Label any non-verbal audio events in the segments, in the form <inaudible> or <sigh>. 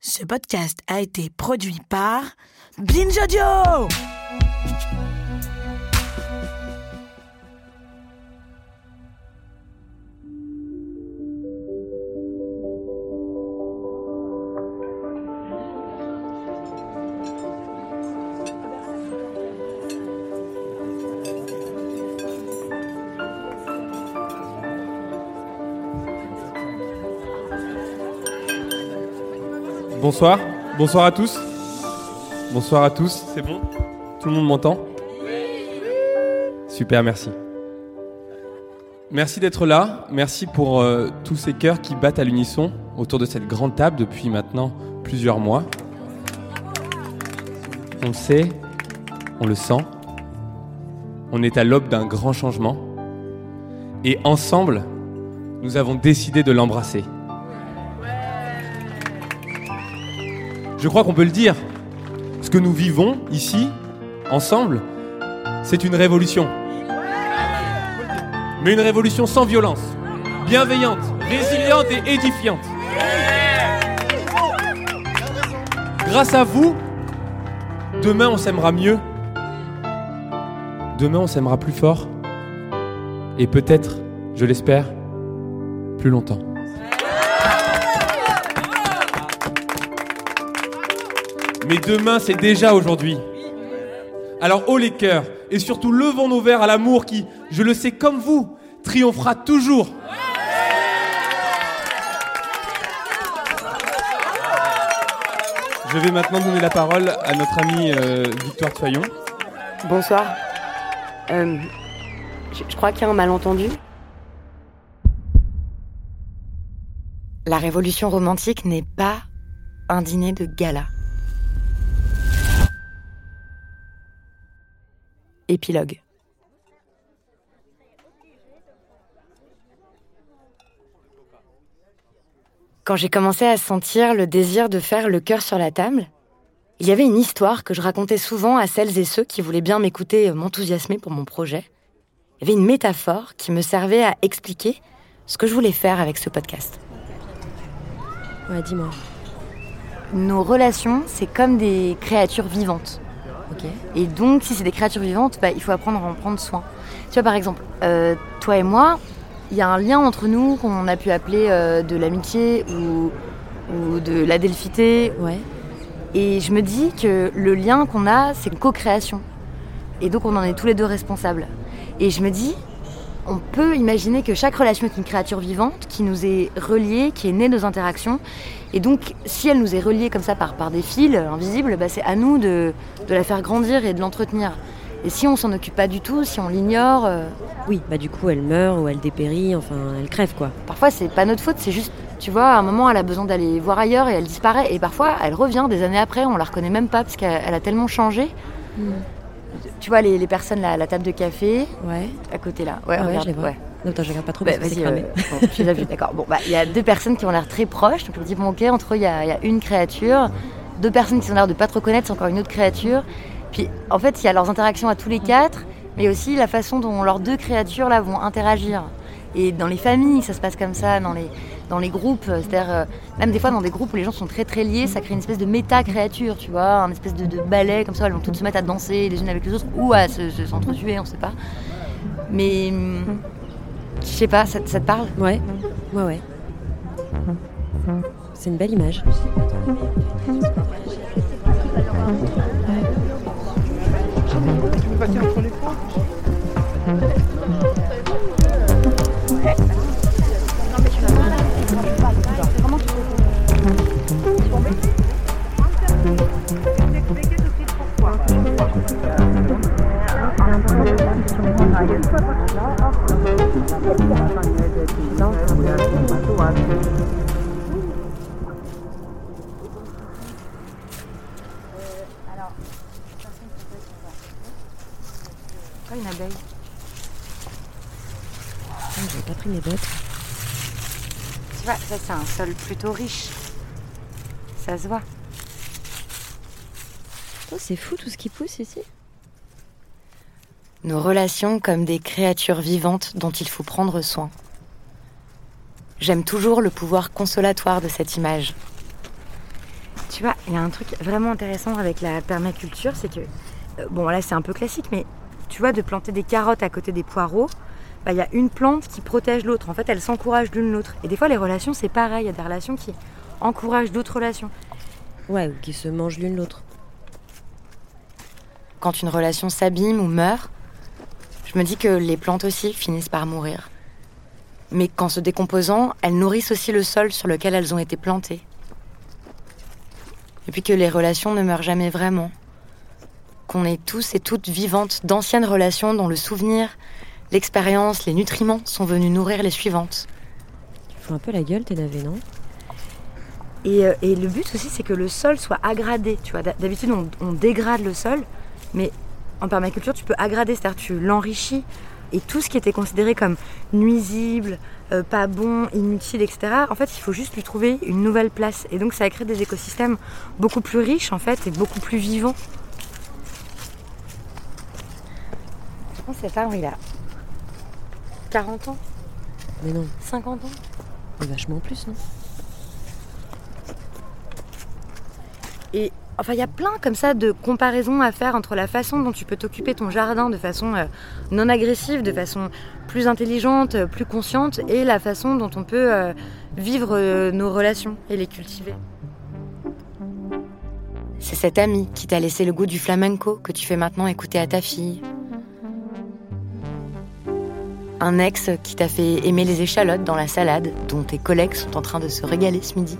Ce podcast a été produit par Binge Audio. Bonsoir, bonsoir à tous. Bonsoir à tous, c'est bon Tout le monde m'entend Super, merci. Merci d'être là, merci pour euh, tous ces cœurs qui battent à l'unisson autour de cette grande table depuis maintenant plusieurs mois. On le sait, on le sent, on est à l'aube d'un grand changement et ensemble, nous avons décidé de l'embrasser. Je crois qu'on peut le dire. Ce que nous vivons ici, ensemble, c'est une révolution. Mais une révolution sans violence, bienveillante, résiliente et édifiante. Grâce à vous, demain on s'aimera mieux. Demain on s'aimera plus fort. Et peut-être, je l'espère, plus longtemps. Mais demain, c'est déjà aujourd'hui. Alors haut les cœurs et surtout levons nos verres à l'amour qui, je le sais comme vous, triomphera toujours. Je vais maintenant donner la parole à notre amie euh, Victoire Fayon. Bonsoir. Euh, je, je crois qu'il y a un malentendu. La révolution romantique n'est pas un dîner de gala. Épilogue. Quand j'ai commencé à sentir le désir de faire le cœur sur la table, il y avait une histoire que je racontais souvent à celles et ceux qui voulaient bien m'écouter m'enthousiasmer pour mon projet. Il y avait une métaphore qui me servait à expliquer ce que je voulais faire avec ce podcast. Ouais, dis-moi. Nos relations, c'est comme des créatures vivantes. Et donc, si c'est des créatures vivantes, bah, il faut apprendre à en prendre soin. Tu vois, par exemple, euh, toi et moi, il y a un lien entre nous qu'on a pu appeler euh, de l'amitié ou, ou de l'adelphité. Ouais. Et je me dis que le lien qu'on a, c'est une co-création. Et donc, on en est tous les deux responsables. Et je me dis, on peut imaginer que chaque relation est une créature vivante qui nous est reliée, qui est née de nos interactions. Et donc, si elle nous est reliée comme ça par, par des fils invisibles, bah, c'est à nous de, de la faire grandir et de l'entretenir. Et si on s'en occupe pas du tout, si on l'ignore, euh, Oui, bah du coup, elle meurt ou elle dépérit, enfin, elle crève quoi. parfois c'est pas notre faute, c'est juste, tu vois, à un moment elle a besoin d'aller voir ailleurs et elle disparaît. Et parfois elle revient des années après, on la reconnaît même pas parce qu'elle elle a tellement changé. Tu vois, les, les personnes là, à la table de café, Ouais. à côté là. Ouais, Ah ouais, regarde, je les vois. ouais. Non, attends, je regarde pas trop Bah, parce que euh, bon, tu les d'accord. Bon, bah, il y a deux personnes qui ont l'air très proches. Donc, on dit, bon, ok, entre eux, il y, y a une créature. Deux personnes qui ont l'air de pas trop connaître, c'est encore une autre créature. Puis, en fait, il y a leurs interactions à tous les quatre, mais aussi la façon dont leurs deux créatures là vont interagir. Et dans les familles, ça se passe comme ça, dans les, dans les groupes. C'est-à-dire, euh, même des fois, dans des groupes où les gens sont très très liés, ça crée une espèce de méta-créature, tu vois, un espèce de, de, ballet comme ça, elles vont toutes se mettre à danser les unes avec les autres ou à s'entretuer, se, on sait pas. Mais hum, je sais pas, ça, te parle? Ouais, ouais, ouais. C'est une belle image. Je Pas une abeille? J'avais pas pris mes bottes. Tu vois, ça c'est un sol plutôt riche. Ça se voit. Oh, c'est fou tout ce qui pousse ici. Nos relations comme des créatures vivantes dont il faut prendre soin. J'aime toujours le pouvoir consolatoire de cette image. Tu vois, il y a un truc vraiment intéressant avec la permaculture, c'est que, euh, bon là c'est un peu classique, mais tu vois, de planter des carottes à côté des poireaux, bah, il y a une plante qui protège l'autre. En fait, elles s'encouragent l'une l'autre. Et des fois, les relations, c'est pareil. Il y a des relations qui encouragent d'autres relations. Ouais, ou qui se mangent l'une l'autre. Quand une relation s'abîme ou meurt, je me dis que les plantes aussi finissent par mourir. Mais qu'en se décomposant, elles nourrissent aussi le sol sur lequel elles ont été plantées. Et puis que les relations ne meurent jamais vraiment. Qu'on est tous et toutes vivantes d'anciennes relations dont le souvenir, l'expérience, les nutriments sont venus nourrir les suivantes. Tu fous un peu la gueule, tes navets, non? Et, euh, et le but aussi, c'est que le sol soit agradé. Tu vois, D'ha- d'habitude, on, on dégrade le sol, mais en permaculture, tu peux aggrader, c'est-à-dire tu l'enrichis. Et tout ce qui était considéré comme nuisible, euh, pas bon, inutile, etc., en fait, il faut juste lui trouver une nouvelle place. Et donc, ça crée des écosystèmes beaucoup plus riches, en fait, et beaucoup plus vivants. Je pense que cet arbre, il a 40 ans, Mais non, 50 ans. mais vachement plus, non? Et enfin, il y a plein comme ça de comparaisons à faire entre la façon dont tu peux t'occuper ton jardin de façon euh, non agressive, de façon plus intelligente, euh, plus consciente, et la façon dont on peut euh, vivre nos relations et les cultiver. C'est cet ami qui t'a laissé le goût du flamenco que tu fais maintenant écouter à ta fille. Un ex qui t'a fait aimer les échalotes dans la salade, dont tes collègues sont en train de se régaler ce midi.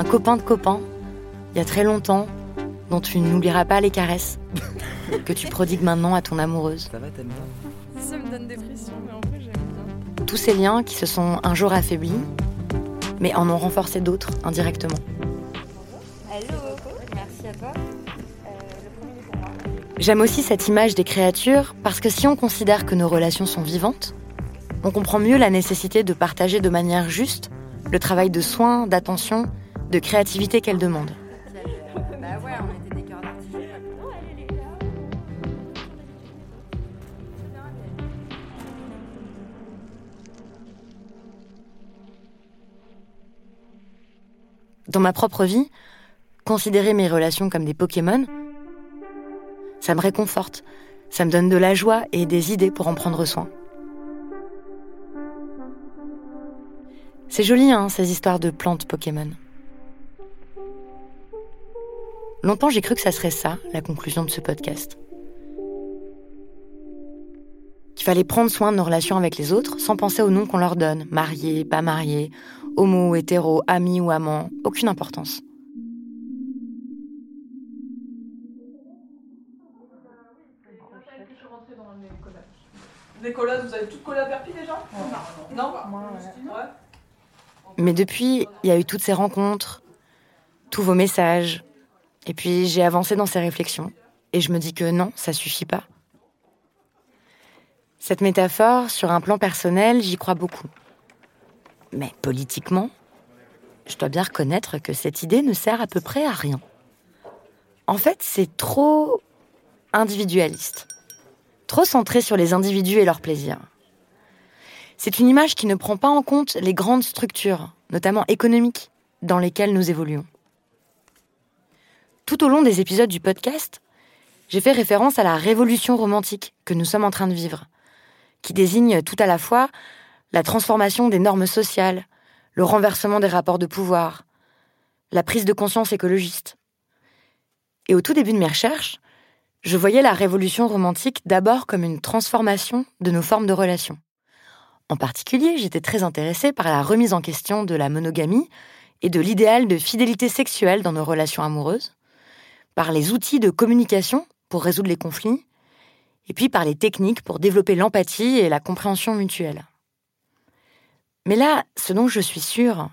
Un copain de copain, il y a très longtemps, dont tu n'oublieras pas les caresses, <laughs> que tu prodigues maintenant à ton amoureuse. Ça va, t'aimes bien Ça me donne des frissons, mais en vrai, j'aime bien. Tous ces liens qui se sont un jour affaiblis, mais en ont renforcé d'autres indirectement. merci à toi. J'aime aussi cette image des créatures parce que si on considère que nos relations sont vivantes, on comprend mieux la nécessité de partager de manière juste le travail de soin, d'attention, de créativité qu'elles demandent. Dans ma propre vie, considérer mes relations comme des Pokémon, ça me réconforte, ça me donne de la joie et des idées pour en prendre soin. C'est joli, hein, ces histoires de plantes Pokémon. Longtemps, j'ai cru que ça serait ça, la conclusion de ce podcast. Qu'il fallait prendre soin de nos relations avec les autres sans penser au nom qu'on leur donne. Marié, pas marié, homo, hétéro, ami ou amant, aucune importance. Nicolas, vous avez tout collé à Perpi déjà Non Ouais. Mais depuis, il y a eu toutes ces rencontres, tous vos messages. Et puis j'ai avancé dans ces réflexions. Et je me dis que non, ça suffit pas. Cette métaphore, sur un plan personnel, j'y crois beaucoup. Mais politiquement, je dois bien reconnaître que cette idée ne sert à peu près à rien. En fait, c'est trop individualiste. Trop centré sur les individus et leurs plaisirs. C'est une image qui ne prend pas en compte les grandes structures, notamment économiques, dans lesquelles nous évoluons. Tout au long des épisodes du podcast, j'ai fait référence à la révolution romantique que nous sommes en train de vivre, qui désigne tout à la fois la transformation des normes sociales, le renversement des rapports de pouvoir, la prise de conscience écologiste. Et au tout début de mes recherches, je voyais la révolution romantique d'abord comme une transformation de nos formes de relations. En particulier, j'étais très intéressée par la remise en question de la monogamie et de l'idéal de fidélité sexuelle dans nos relations amoureuses, par les outils de communication pour résoudre les conflits, et puis par les techniques pour développer l'empathie et la compréhension mutuelle. Mais là, ce dont je suis sûre,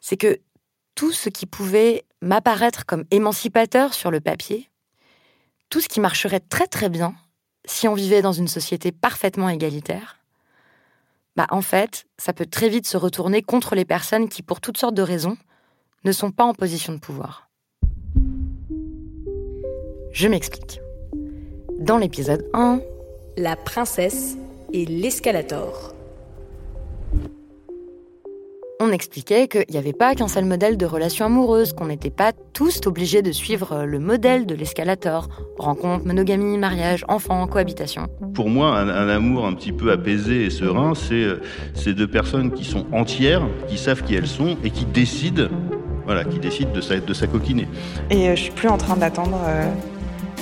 c'est que tout ce qui pouvait m'apparaître comme émancipateur sur le papier, tout ce qui marcherait très très bien, si on vivait dans une société parfaitement égalitaire, bah en fait, ça peut très vite se retourner contre les personnes qui, pour toutes sortes de raisons, ne sont pas en position de pouvoir. Je m'explique. Dans l'épisode 1, La princesse et l'escalator. on expliquait qu'il n'y avait pas qu'un seul modèle de relation amoureuse, qu'on n'était pas tous obligés de suivre le modèle de l'escalator. Rencontre, monogamie, mariage, enfant, cohabitation. Pour moi, un, un amour un petit peu apaisé et serein, c'est euh, ces deux personnes qui sont entières, qui savent qui elles sont et qui décident, voilà, qui décident de sa- de s'acoquiner. Et euh, je suis plus en train d'attendre euh,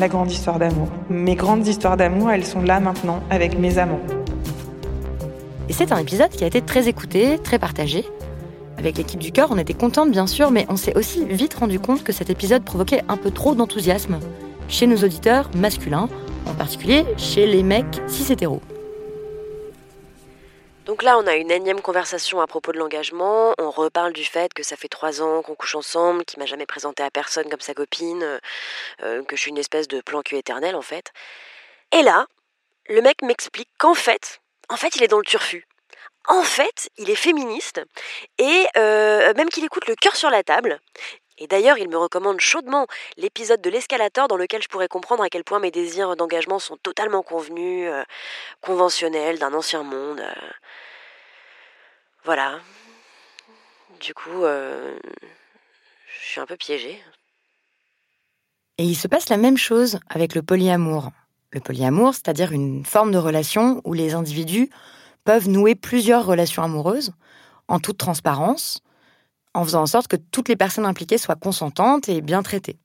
la grande histoire d'amour. Mes grandes histoires d'amour, elles sont là maintenant avec mes amants. Et c'est un épisode qui a été très écouté, très partagé. Avec l'équipe du cœur, on était contente bien sûr, mais on s'est aussi vite rendu compte que cet épisode provoquait un peu trop d'enthousiasme chez nos auditeurs masculins, en particulier chez les mecs cis hétéros. Donc là, on a une énième conversation à propos de l'engagement. On reparle du fait que ça fait trois ans qu'on couche ensemble, qu'il m'a jamais présenté à personne comme sa copine, euh, euh, que je suis une espèce de plan cul éternel en fait. Et là, le mec m'explique qu'en fait, en fait, il est dans le turfu. En fait, il est féministe et euh, même qu'il écoute le cœur sur la table. Et d'ailleurs, il me recommande chaudement l'épisode de l'escalator dans lequel je pourrais comprendre à quel point mes désirs d'engagement sont totalement convenus, euh, conventionnels, d'un ancien monde. euh. Voilà. Du coup, euh, je suis un peu piégée. Et il se passe la même chose avec le polyamour. Le polyamour, c'est-à-dire une forme de relation où les individus peuvent nouer plusieurs relations amoureuses en toute transparence, en faisant en sorte que toutes les personnes impliquées soient consentantes et bien traitées.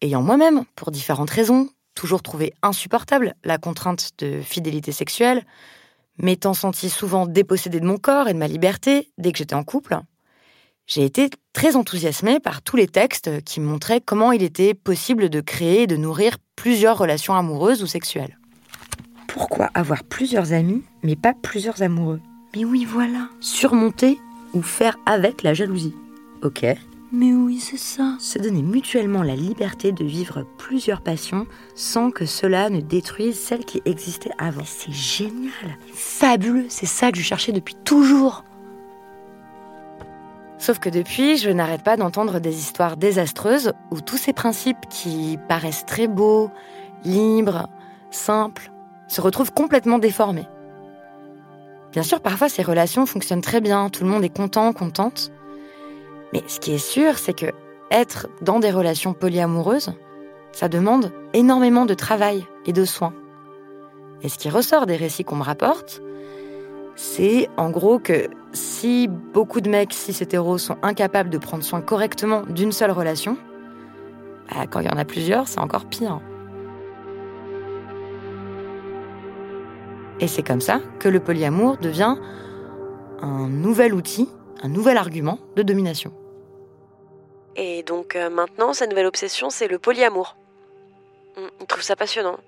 Ayant moi-même, pour différentes raisons, toujours trouvé insupportable la contrainte de fidélité sexuelle, m'étant senti souvent dépossédée de mon corps et de ma liberté dès que j'étais en couple, j'ai été très enthousiasmée par tous les textes qui montraient comment il était possible de créer et de nourrir plusieurs relations amoureuses ou sexuelles. Pourquoi avoir plusieurs amis, mais pas plusieurs amoureux? Mais oui, voilà. Surmonter ou faire avec la jalousie. Ok. Mais oui, c'est ça. Se donner mutuellement la liberté de vivre plusieurs passions sans que cela ne détruise celle qui existait avant. C'est génial. Fabuleux. C'est ça que je cherchais depuis toujours. Sauf que depuis, je n'arrête pas d'entendre des histoires désastreuses où tous ces principes qui paraissent très beaux, libres, simples, se retrouvent complètement déformés. Bien sûr, parfois ces relations fonctionnent très bien, tout le monde est content, contente. Mais ce qui est sûr, c'est que être dans des relations polyamoureuses, ça demande énormément de travail et de soins. Et ce qui ressort des récits qu'on me rapporte, c'est en gros que si beaucoup de mecs cis hétéros sont incapables de prendre soin correctement d'une seule relation, bah, quand il y en a plusieurs, c'est encore pire. Et c'est comme ça que le polyamour devient un nouvel outil, un nouvel argument de domination. Et donc euh, maintenant, sa nouvelle obsession, c'est le polyamour. Mm, Il trouve ça passionnant.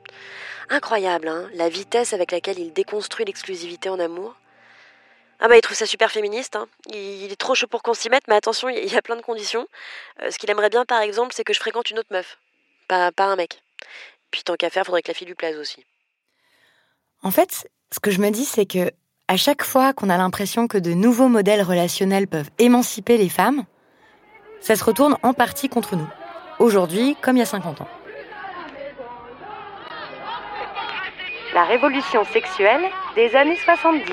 Incroyable, hein, la vitesse avec laquelle il déconstruit l'exclusivité en amour. Ah bah il trouve ça super féministe, hein. il, il est trop chaud pour qu'on s'y mette, mais attention, il y a plein de conditions. Euh, ce qu'il aimerait bien par exemple, c'est que je fréquente une autre meuf, pas, pas un mec. Puis tant qu'à faire, faudrait que la fille lui plaise aussi. En fait, ce que je me dis, c'est que à chaque fois qu'on a l'impression que de nouveaux modèles relationnels peuvent émanciper les femmes, ça se retourne en partie contre nous. Aujourd'hui, comme il y a 50 ans. La révolution sexuelle des années 70.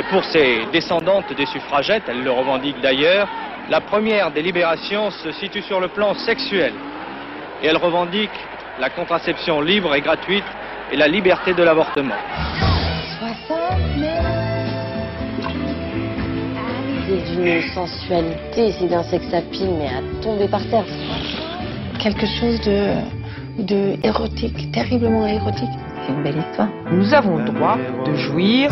Et pour ces descendantes des suffragettes, elles le revendiquent d'ailleurs, la première des libérations se situe sur le plan sexuel. Et elles revendiquent la contraception libre et gratuite et la liberté de l'avortement. C'est d'une sensualité, c'est d'un sex appeal, mais à tomber par terre. Quelque chose de, de érotique, terriblement érotique. C'est une belle histoire. Nous avons le droit de jouir.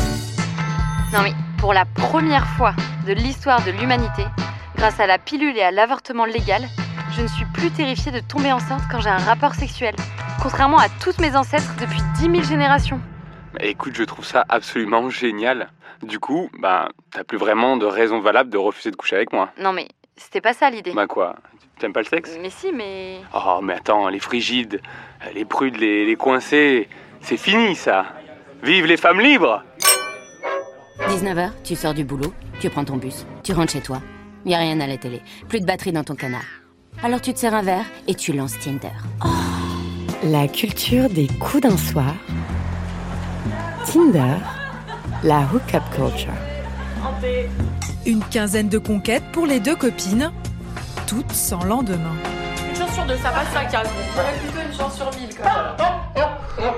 Non mais pour la première fois de l'histoire de l'humanité, grâce à la pilule et à l'avortement légal, je ne suis plus terrifiée de tomber enceinte quand j'ai un rapport sexuel, contrairement à toutes mes ancêtres depuis 10 000 générations. Écoute, je trouve ça absolument génial. Du coup, bah, t'as plus vraiment de raison valable de refuser de coucher avec moi. Non mais c'était pas ça l'idée. Bah quoi? T'aimes pas le sexe? Mais si, mais. Oh, mais attends, les frigides, les prudes, les, les coincés, c'est fini ça. Vive les femmes libres 19h, tu sors du boulot, tu prends ton bus, tu rentres chez toi. Y a rien à la télé, plus de batterie dans ton canard. Alors tu te sers un verre et tu lances Tinder. La culture des coups d'un soir. Tinder. La hookup culture. Une quinzaine de conquêtes pour les deux copines, toutes sans lendemain. Une chance sur deux, ça passe ça calme. plutôt une chance sur mille quand même.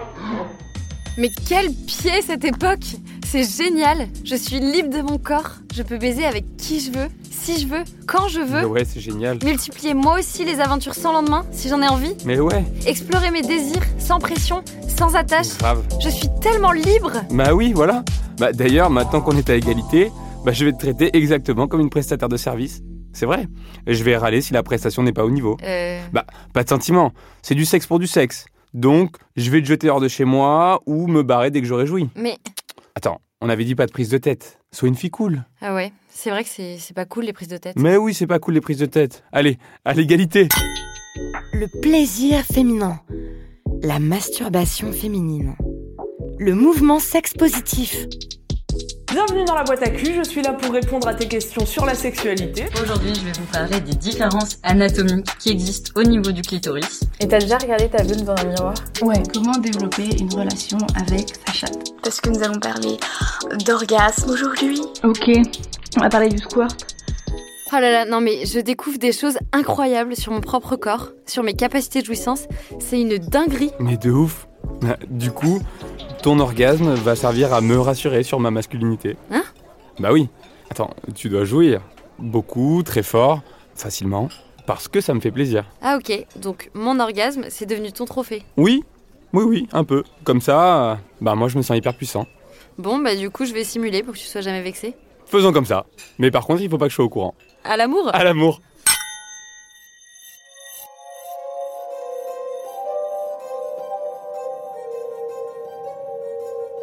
Mais quel pied cette époque C'est génial Je suis libre de mon corps, je peux baiser avec qui je veux, si je veux, quand je veux. Ouais, c'est génial. Multiplier moi aussi les aventures sans lendemain, si j'en ai envie. Mais ouais. Explorer mes désirs, sans pression, sans attache. Grave. Je suis tellement libre Bah oui, voilà. Bah d'ailleurs, maintenant qu'on est à égalité, bah je vais te traiter exactement comme une prestataire de service. C'est vrai. Je vais râler si la prestation n'est pas au niveau. Euh... Bah, pas de sentiment. C'est du sexe pour du sexe. Donc, je vais te jeter hors de chez moi ou me barrer dès que j'aurai joui. Mais... Attends, on avait dit pas de prise de tête. Sois une fille cool. Ah ouais, c'est vrai que c'est c'est pas cool les prises de tête. Mais oui, c'est pas cool les prises de tête. Allez, à l'égalité. Le plaisir féminin. La masturbation féminine. Le mouvement sexe positif. Bienvenue dans la boîte à cul, je suis là pour répondre à tes questions sur la sexualité. Aujourd'hui, je vais vous parler des différences anatomiques qui existent au niveau du clitoris. Et t'as déjà regardé ta vulve dans un miroir? Ouais, comment développer une relation avec sa chatte? Parce que nous allons parler d'orgasme aujourd'hui. Ok, on va parler du squirt. Oh là là, non mais je découvre des choses incroyables sur mon propre corps, sur mes capacités de jouissance. C'est une dinguerie. Mais de ouf. Bah, Du coup, ton orgasme va servir à me rassurer sur ma masculinité. Hein? Bah oui. Attends, tu dois jouir. Beaucoup, très fort, facilement, parce que ça me fait plaisir. Ah ok, donc mon orgasme, c'est devenu ton trophée. Oui, oui, oui, un peu. Comme ça, euh, bah moi je me sens hyper puissant. Bon bah du coup je vais simuler pour que tu sois jamais vexé. Faisons comme ça. Mais par contre, il faut pas que je sois au courant. À l'amour À l'amour.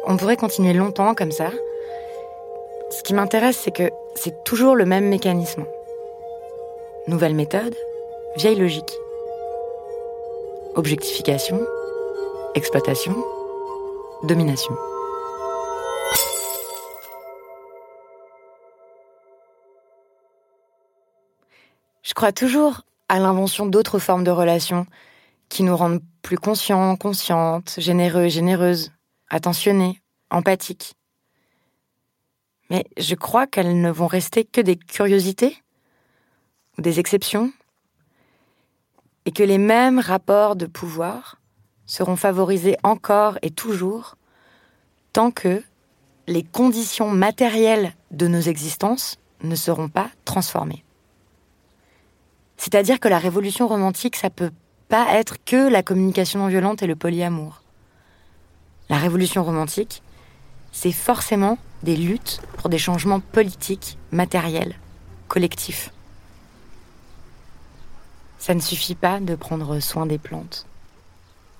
On pourrait continuer longtemps comme ça. Ce qui m'intéresse, c'est que c'est toujours le même mécanisme. Nouvelle méthode, vieille logique. Objectification, exploitation, domination. Je crois toujours à l'invention d'autres formes de relations qui nous rendent plus conscients, conscientes, généreux, généreuses, attentionnés, empathiques. Mais je crois qu'elles ne vont rester que des curiosités ou des exceptions et que les mêmes rapports de pouvoir seront favorisés encore et toujours tant que les conditions matérielles de nos existences ne seront pas transformées. C'est-à-dire que la révolution romantique, ça peut pas être que la communication non violente et le polyamour. La révolution romantique, c'est forcément des luttes pour des changements politiques, matériels, collectifs. Ça ne suffit pas de prendre soin des plantes.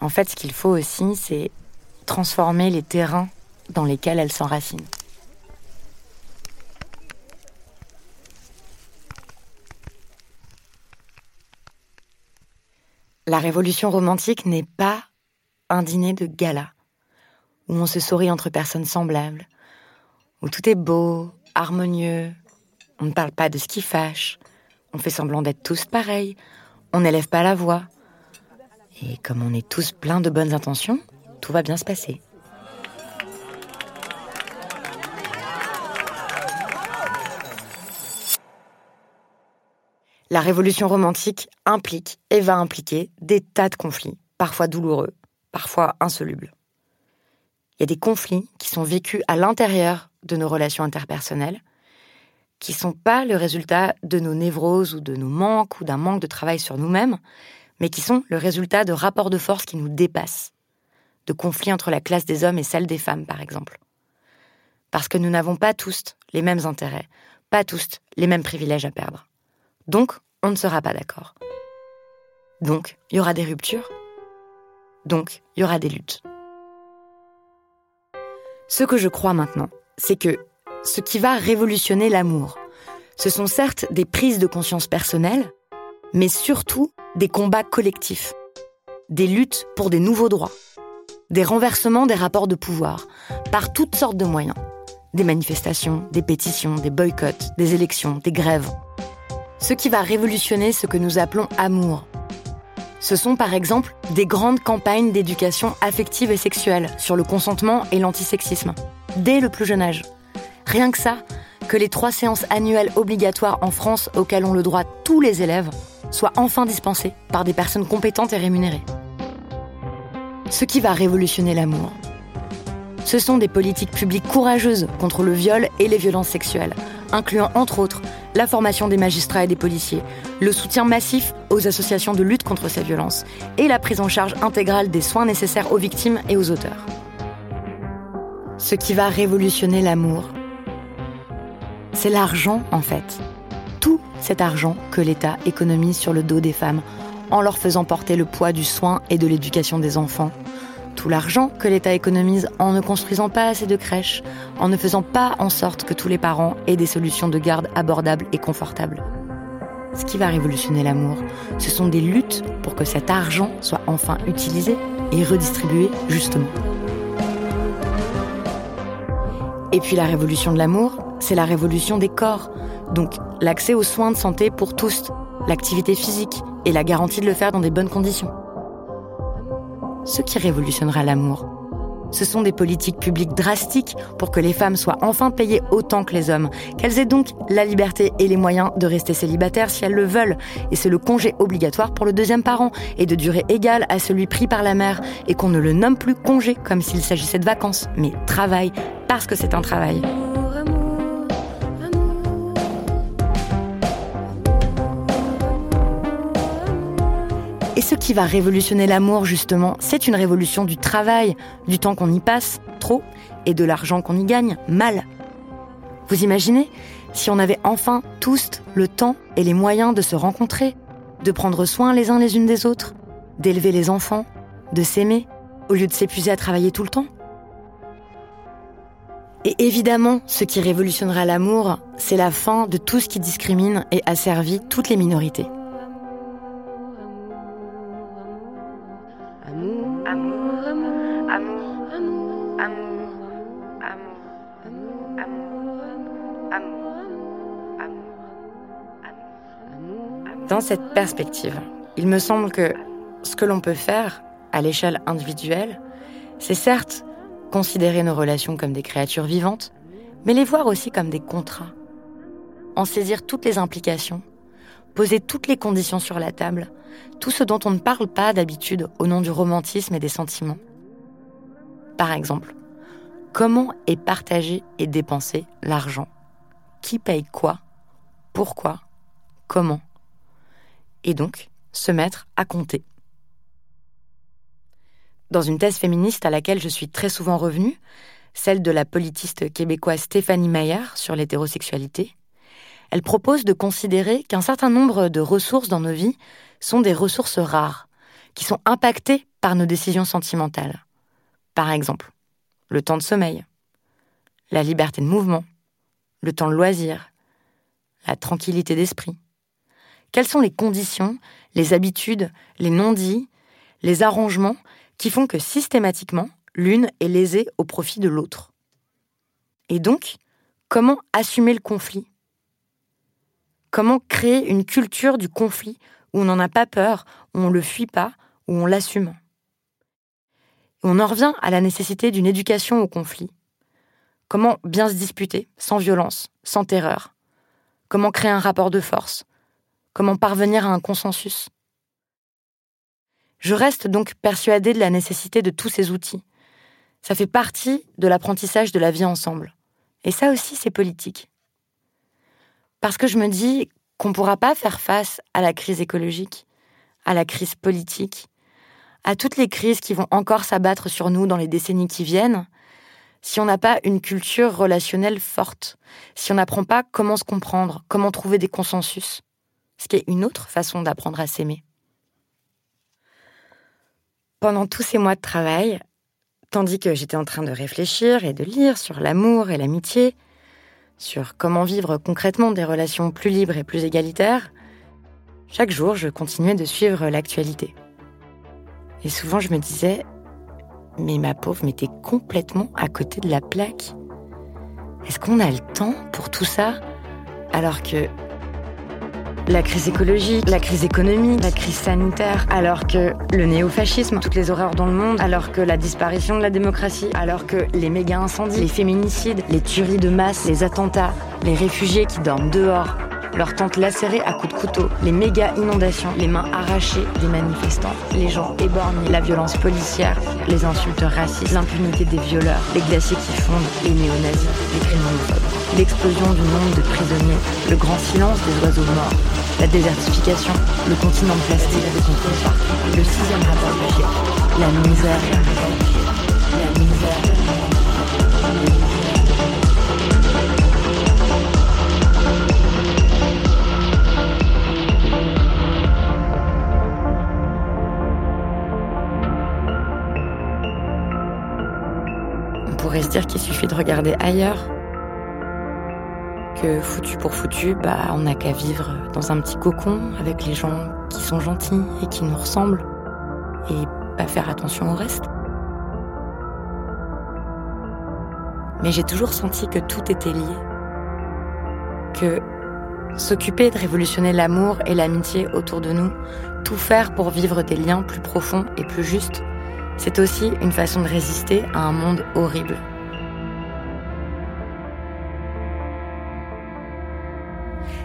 En fait, ce qu'il faut aussi, c'est transformer les terrains dans lesquels elles s'enracinent. La révolution romantique n'est pas un dîner de gala, où on se sourit entre personnes semblables, où tout est beau, harmonieux, on ne parle pas de ce qui fâche, on fait semblant d'être tous pareils, on n'élève pas la voix. Et comme on est tous pleins de bonnes intentions, tout va bien se passer. La révolution romantique implique et va impliquer des tas de conflits, parfois douloureux, parfois insolubles. Il y a des conflits qui sont vécus à l'intérieur de nos relations interpersonnelles, qui sont pas le résultat de nos névroses ou de nos manques ou d'un manque de travail sur nous-mêmes, mais qui sont le résultat de rapports de force qui nous dépassent, de conflits entre la classe des hommes et celle des femmes, par exemple. Parce que nous n'avons pas tous les mêmes intérêts, pas tous les mêmes privilèges à perdre. Donc, on ne sera pas d'accord. Donc, il y aura des ruptures. Donc, il y aura des luttes. Ce que je crois maintenant, c'est que ce qui va révolutionner l'amour, Ce sont certes des prises de conscience personnelles, mais surtout des combats collectifs, des luttes pour des nouveaux droits, des renversements des rapports de pouvoir, par toutes sortes de moyens. Des manifestations, des pétitions, des boycotts, des élections, des grèves. Ce qui va révolutionner ce que nous appelons amour. Ce sont par exemple des grandes campagnes d'éducation affective et sexuelle sur le consentement et l'antisexisme, dès le plus jeune âge. Rien que ça, que les trois séances annuelles obligatoires en France auxquelles ont le droit tous les élèves soient enfin dispensées par des personnes compétentes et rémunérées. Ce qui va révolutionner l'amour. Ce sont des politiques publiques courageuses contre le viol et les violences sexuelles, incluant entre autres la formation des magistrats et des policiers, le soutien massif aux associations de lutte contre ces violences et la prise en charge intégrale des soins nécessaires aux victimes et aux auteurs. Ce qui va révolutionner l'amour, c'est l'argent en fait. Tout cet argent que l'État économise sur le dos des femmes en leur faisant porter le poids du soin et de l'éducation des enfants. Tout l'argent que l'État économise en ne construisant pas assez de crèches, en ne faisant pas en sorte que tous les parents aient des solutions de garde abordables et confortables. Ce qui va révolutionner l'amour, ce sont des luttes pour que cet argent soit enfin utilisé et redistribué justement. Et puis la révolution de l'amour, c'est la révolution des corps. Donc l'accès aux soins de santé pour tous, l'activité physique et la garantie de le faire dans des bonnes conditions. Ce qui révolutionnera l'amour, ce sont des politiques publiques drastiques pour que les femmes soient enfin payées autant que les hommes, qu'elles aient donc la liberté et les moyens de rester célibataires si elles le veulent, et c'est le congé obligatoire pour le deuxième parent, et de durée égale à celui pris par la mère, et qu'on ne le nomme plus congé comme s'il s'agissait de vacances, mais travail, parce que c'est un travail. Qui va révolutionner l'amour, justement, c'est une révolution du travail, du temps qu'on y passe, trop, et de l'argent qu'on y gagne, mal. Vous imaginez si on avait enfin tous le temps et les moyens de se rencontrer, de prendre soin les uns les unes des autres, d'élever les enfants, de s'aimer, au lieu de s'épuiser à travailler tout le temps Et évidemment, ce qui révolutionnera l'amour, c'est la fin de tout ce qui discrimine et asservit toutes les minorités. Dans cette perspective, il me semble que ce que l'on peut faire à l'échelle individuelle, c'est certes considérer nos relations comme des créatures vivantes, mais les voir aussi comme des contrats. En saisir toutes les implications, poser toutes les conditions sur la table, tout ce dont on ne parle pas d'habitude au nom du romantisme et des sentiments. Par exemple, comment est partagé et dépensé l'argent? Qui paye quoi? Pourquoi? Comment? Et donc, se mettre à compter. Dans une thèse féministe à laquelle je suis très souvent revenue, celle de la politiste québécoise Stéphanie Mayer sur l'hétérosexualité, elle propose de considérer qu'un certain nombre de ressources dans nos vies sont des ressources rares, qui sont impactées par nos décisions sentimentales. Par exemple, le temps de sommeil, la liberté de mouvement, le temps de loisir, la tranquillité d'esprit. Quelles sont les conditions, les habitudes, les non-dits, les arrangements qui font que systématiquement, l'une est lésée au profit de l'autre? Et donc, comment assumer le conflit? Comment créer une culture du conflit où on n'en a pas peur, où on ne le fuit pas, où on l'assume? On en revient à la nécessité d'une éducation au conflit. Comment bien se disputer, sans violence, sans terreur? Comment créer un rapport de force? Comment parvenir à un consensus? Je reste donc persuadée de la nécessité de tous ces outils. Ça fait partie de l'apprentissage de la vie ensemble. Et ça aussi, c'est politique. Parce que je me dis qu'on ne pourra pas faire face à la crise écologique, à la crise politique, à toutes les crises qui vont encore s'abattre sur nous dans les décennies qui viennent, si on n'a pas une culture relationnelle forte, si on n'apprend pas comment se comprendre, comment trouver des consensus, ce qui est une autre façon d'apprendre à s'aimer. Pendant tous ces mois de travail, tandis que j'étais en train de réfléchir et de lire sur l'amour et l'amitié, sur comment vivre concrètement des relations plus libres et plus égalitaires, chaque jour, je continuais de suivre l'actualité. Et souvent, je me disais, mais ma pauvre, t'es complètement à côté de la plaque. Est-ce qu'on a le temps pour tout ça? Alors que la crise écologique, la crise économique, la crise sanitaire, alors que le néofascisme, toutes les horreurs dans le monde, alors que la disparition de la démocratie, alors que les méga incendies, les féminicides, les tueries de masse, les attentats, les réfugiés qui dorment dehors, leurs tentes lacérées à coups de couteau, les méga inondations, les mains arrachées des manifestants, les gens éborgnés, la violence policière, les insultes racistes, l'impunité des violeurs, les glaciers qui fondent, les néo-nazis, les crimes homophobes, l'explosion du nombre de prisonniers, le grand silence des oiseaux morts, la désertification, le continent plastique de le sixième rapport du GIEC, la misère, la misère. pourrait se dire qu'il suffit de regarder ailleurs. Foutu pour foutu, bah on n'a qu'à vivre dans un petit cocon avec les gens qui sont gentils et qui nous ressemblent et pas faire attention au reste. Mais j'ai toujours senti que tout était lié. Que s'occuper de révolutionner l'amour et l'amitié autour de nous, tout faire pour vivre des liens plus profonds et plus justes, c'est aussi une façon de résister à un monde horrible.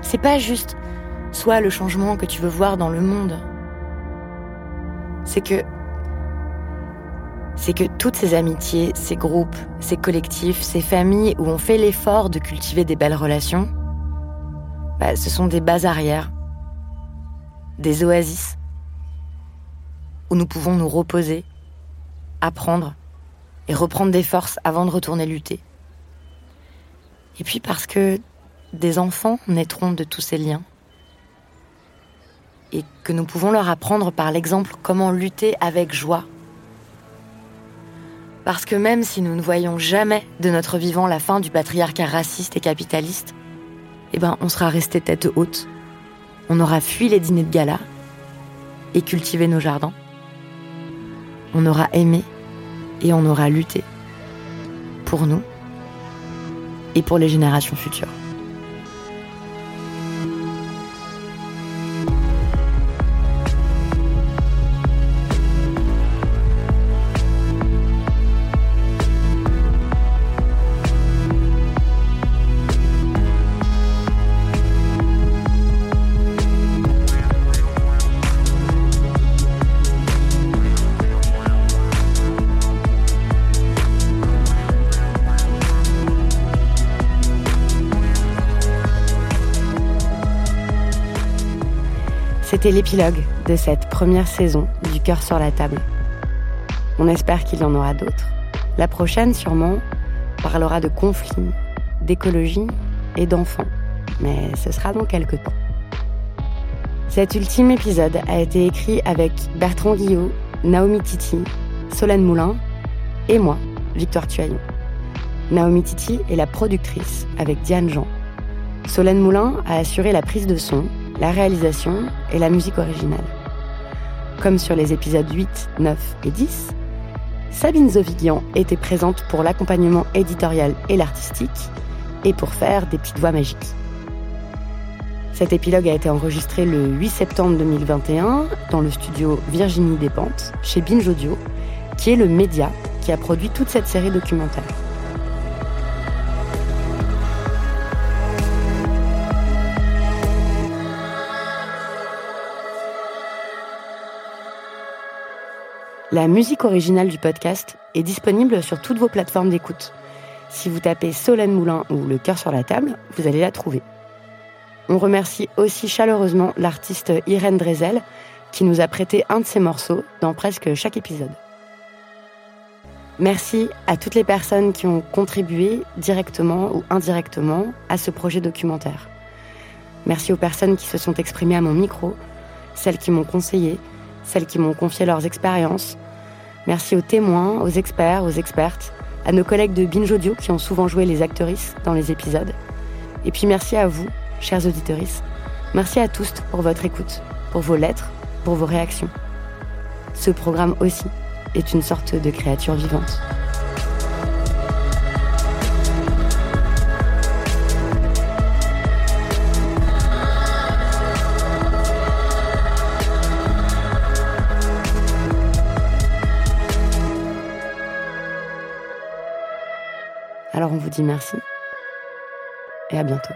C'est pas juste soit le changement que tu veux voir dans le monde. C'est que c'est que toutes ces amitiés, ces groupes, ces collectifs, ces familles où on fait l'effort de cultiver des belles relations, bah, ce sont des bases arrières, des oasis, où nous pouvons nous reposer apprendre et reprendre des forces avant de retourner lutter. Et puis parce que des enfants naîtront de tous ces liens. Et que nous pouvons leur apprendre par l'exemple comment lutter avec joie. Parce que même si nous ne voyons jamais de notre vivant la fin du patriarcat raciste et capitaliste, eh ben on sera resté tête haute. On aura fui les dîners de gala et cultivé nos jardins. On aura aimé et on aura lutté pour nous et pour les générations futures. C'était l'épilogue de cette première saison du cœur sur la table. On espère qu'il y en aura d'autres. La prochaine, sûrement, parlera de conflits, d'écologie et d'enfants. Mais ce sera dans quelques temps. Cet ultime épisode a été écrit avec Bertrand Guillot, Naomi Titi, Solène Moulin et moi, Victoire Tuaillon. Naomi Titi est la productrice avec Diane Jean. Solène Moulin a assuré la prise de son la réalisation et la musique originale. Comme sur les épisodes 8, 9 et 10, Sabine Zovigian était présente pour l'accompagnement éditorial et l'artistique et pour faire des petites voix magiques. Cet épilogue a été enregistré le 8 septembre 2021 dans le studio Virginie Despentes chez Binge Audio, qui est le média qui a produit toute cette série documentaire. La musique originale du podcast est disponible sur toutes vos plateformes d'écoute. Si vous tapez Solène Moulin ou Le cœur sur la table, vous allez la trouver. On remercie aussi chaleureusement l'artiste Irène Drezel qui nous a prêté un de ses morceaux dans presque chaque épisode. Merci à toutes les personnes qui ont contribué directement ou indirectement à ce projet documentaire. Merci aux personnes qui se sont exprimées à mon micro, celles qui m'ont conseillé, celles qui m'ont confié leurs expériences. Merci aux témoins, aux experts, aux expertes, à nos collègues de Binge Audio qui ont souvent joué les actrices dans les épisodes. Et puis merci à vous, chers auditeurs. Merci à tous pour votre écoute, pour vos lettres, pour vos réactions. Ce programme aussi est une sorte de créature vivante. Alors on vous dit merci et à bientôt.